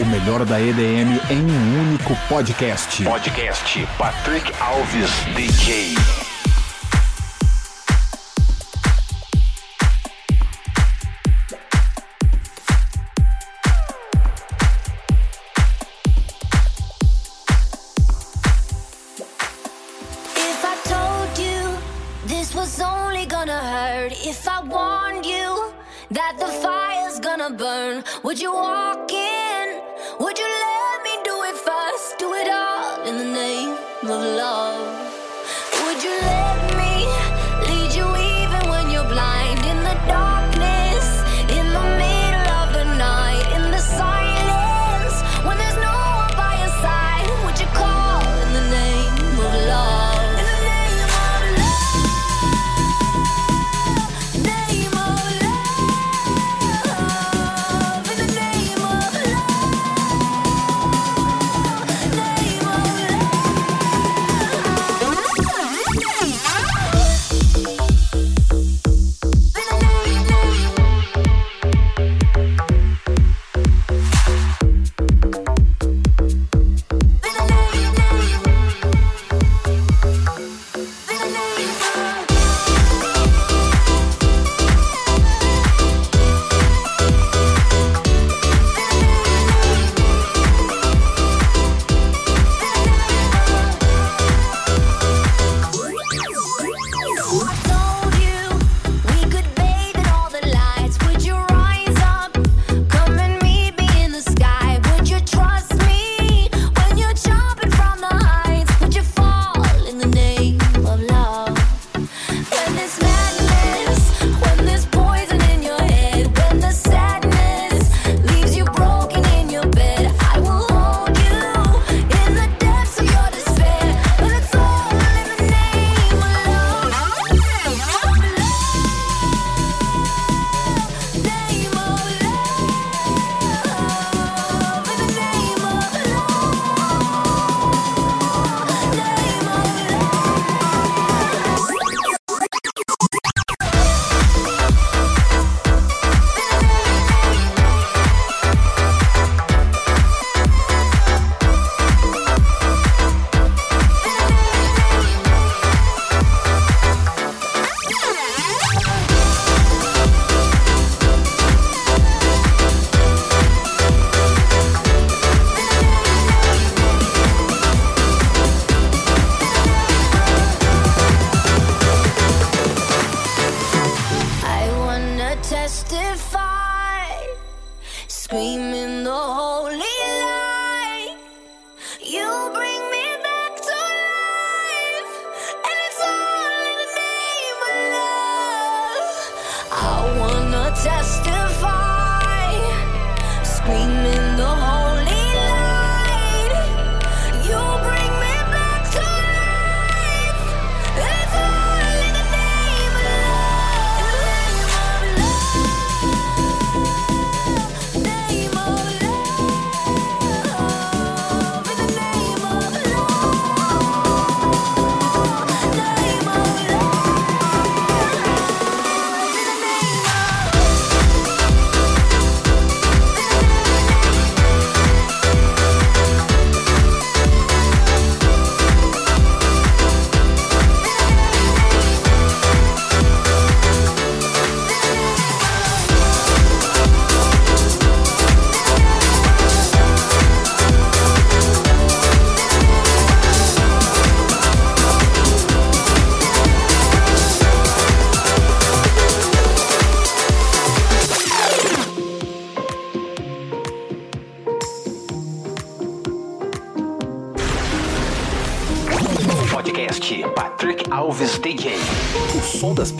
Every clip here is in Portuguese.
O melhor da EDM em um único podcast. Podcast Patrick Alves DJ. If I warned you that the fire's gonna burn, would you walk in? of love.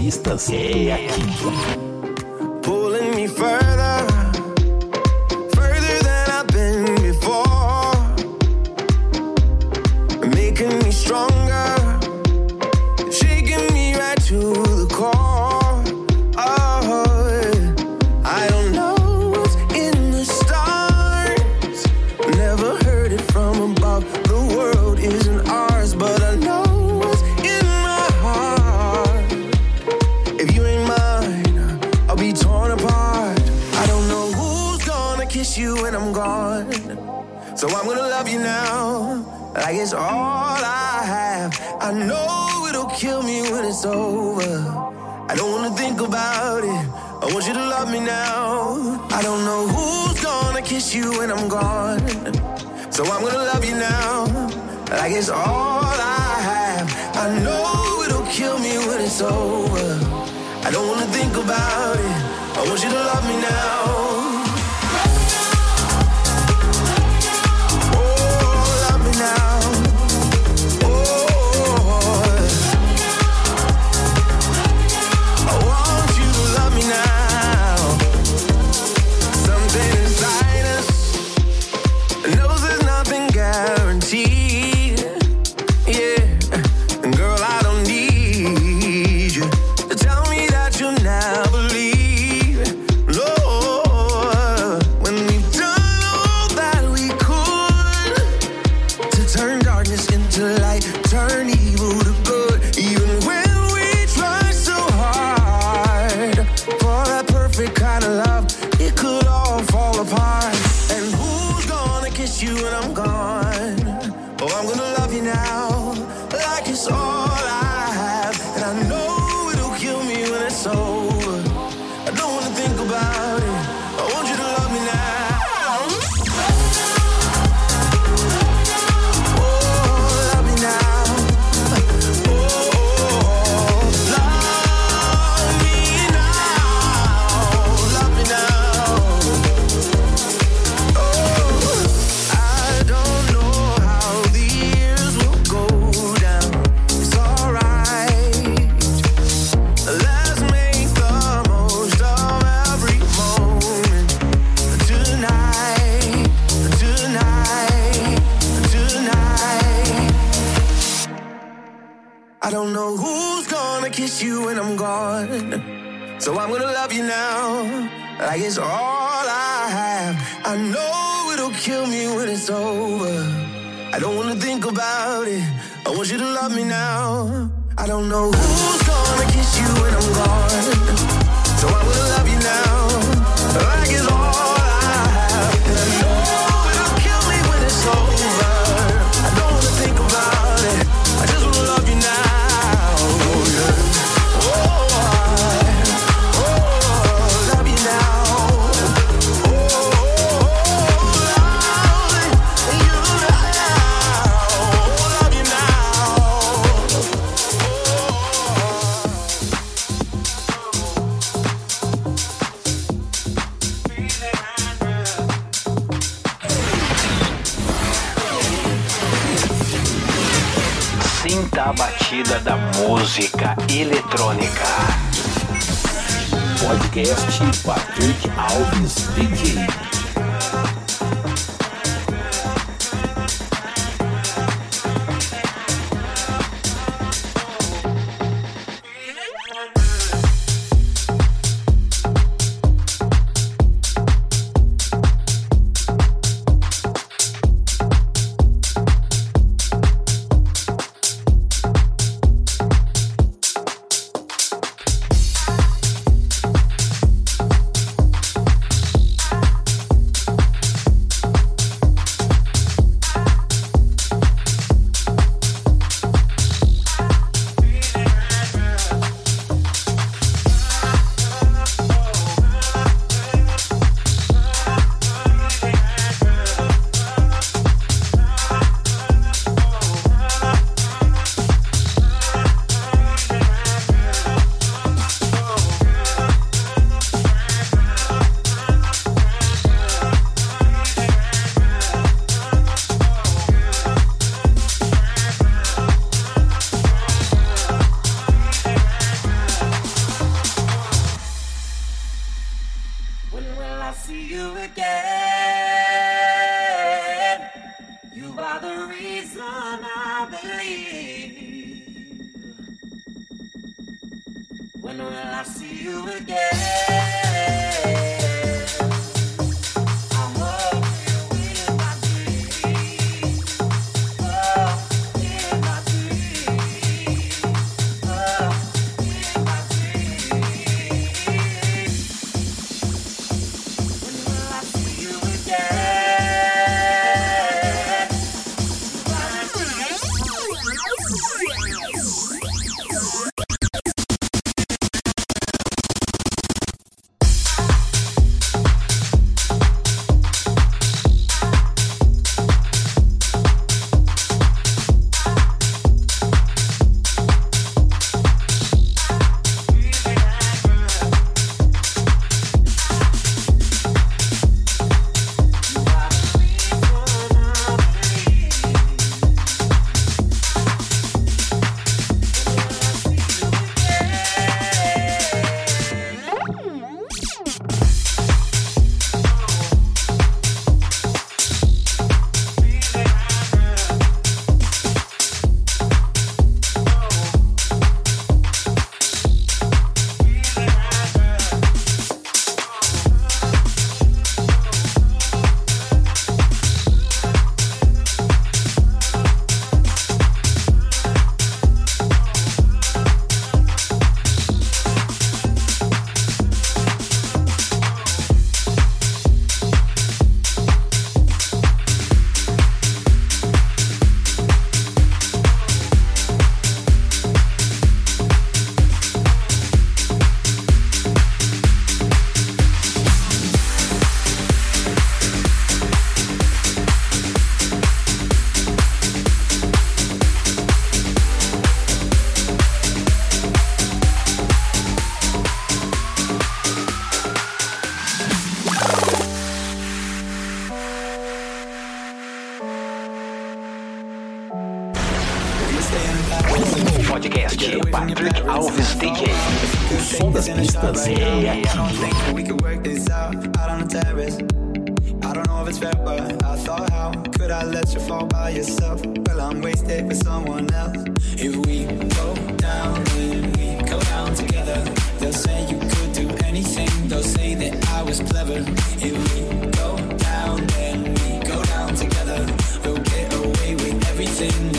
distanciei é aqui. Patrick Alves DJ. O som das pistas é aqui. I don't know if it's fair, but I thought, how could I let you fall by yourself? Well, I'm wasted with someone else. If we go down, then we go down together. They'll say you could do anything, they'll say that I was clever. If we go down, then we go down together. We'll get away with everything.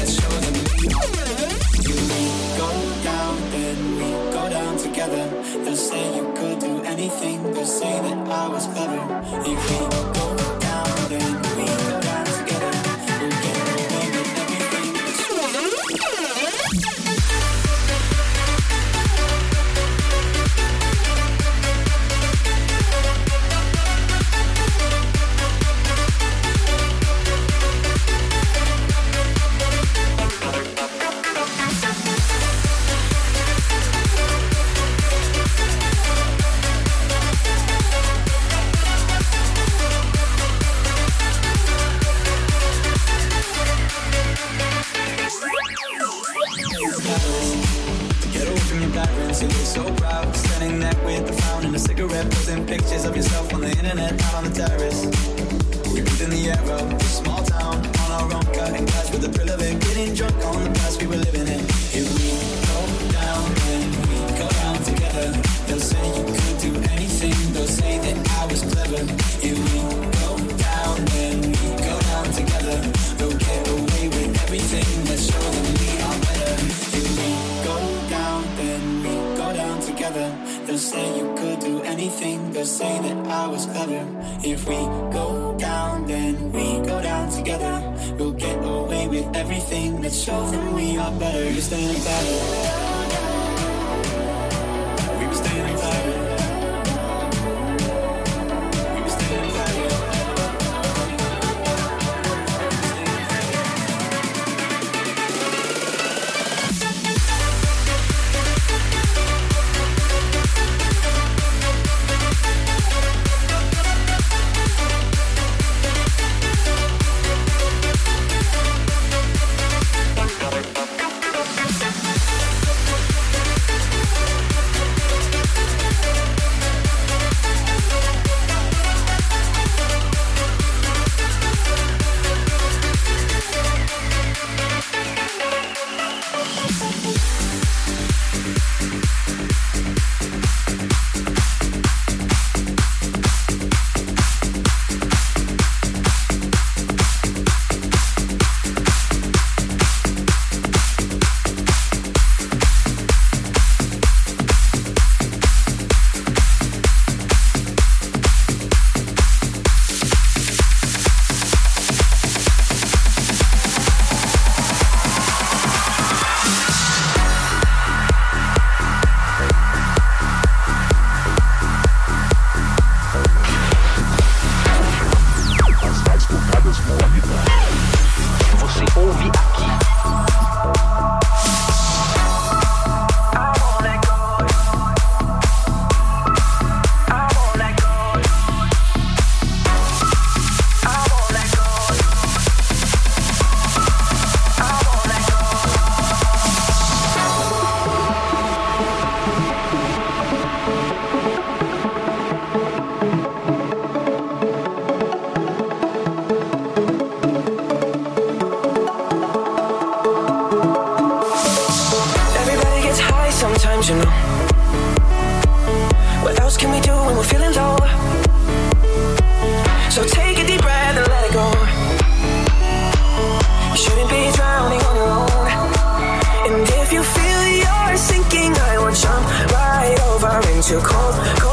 too cold. cold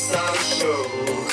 It's our show.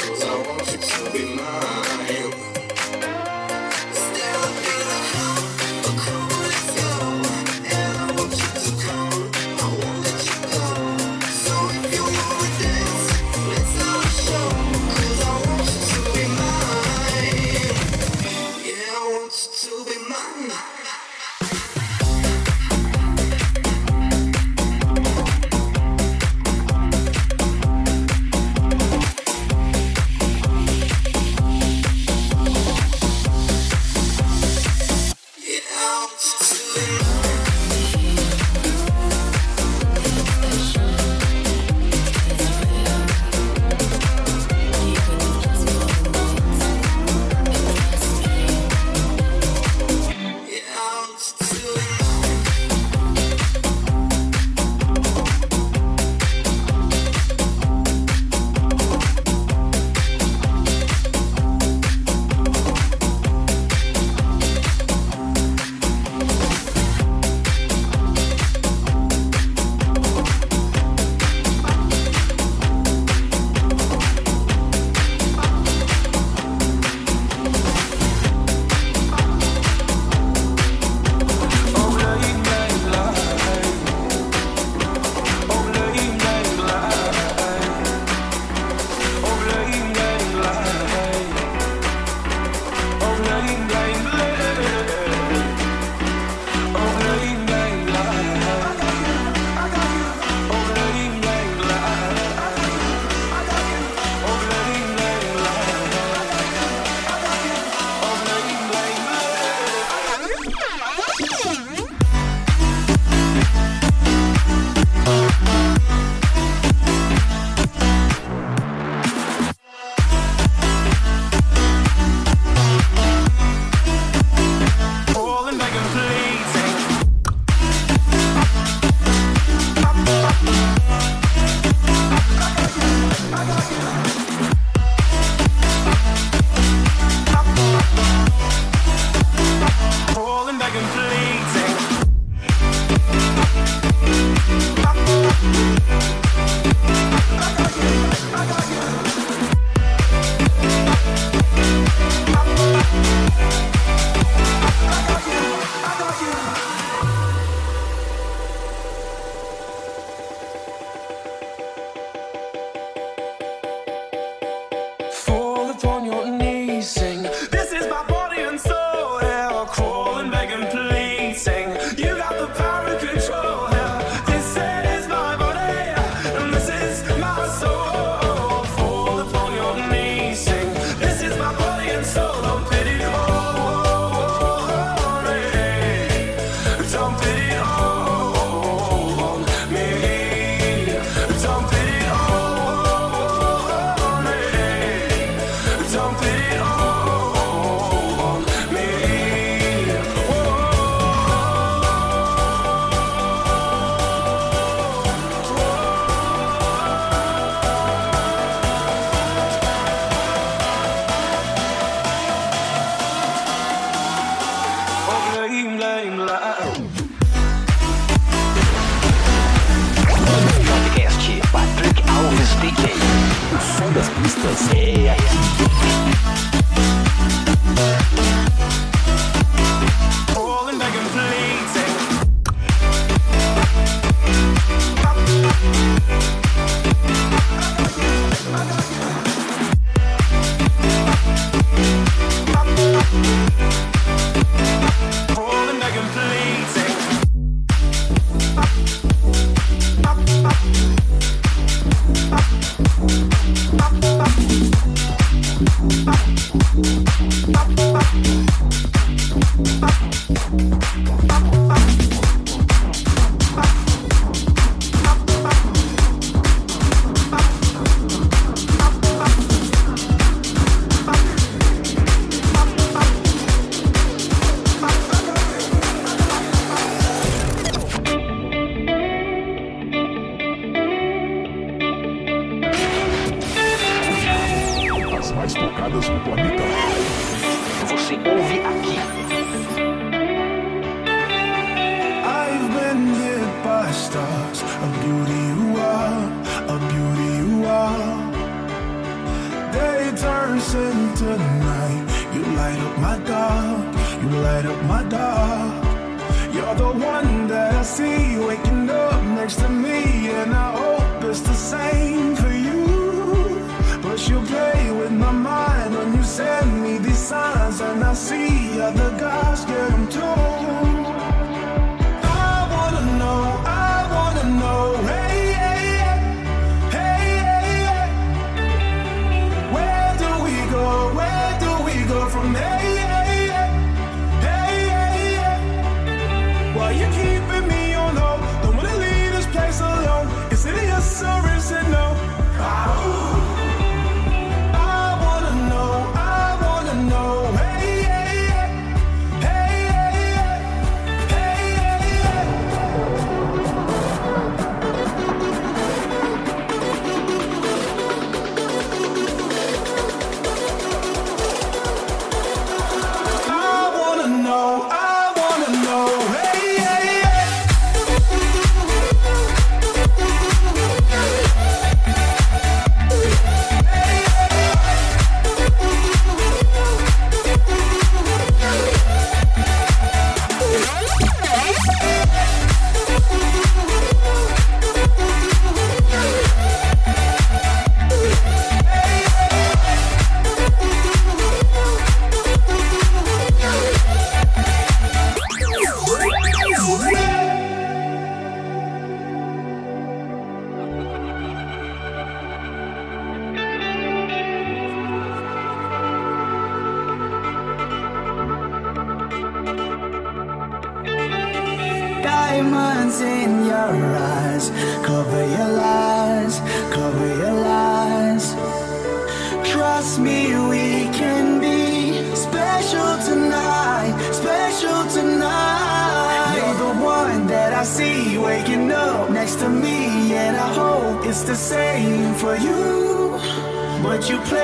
the guys, get them too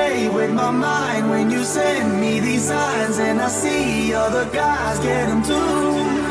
play with my mind when you send me these signs, and I see other guys get them too.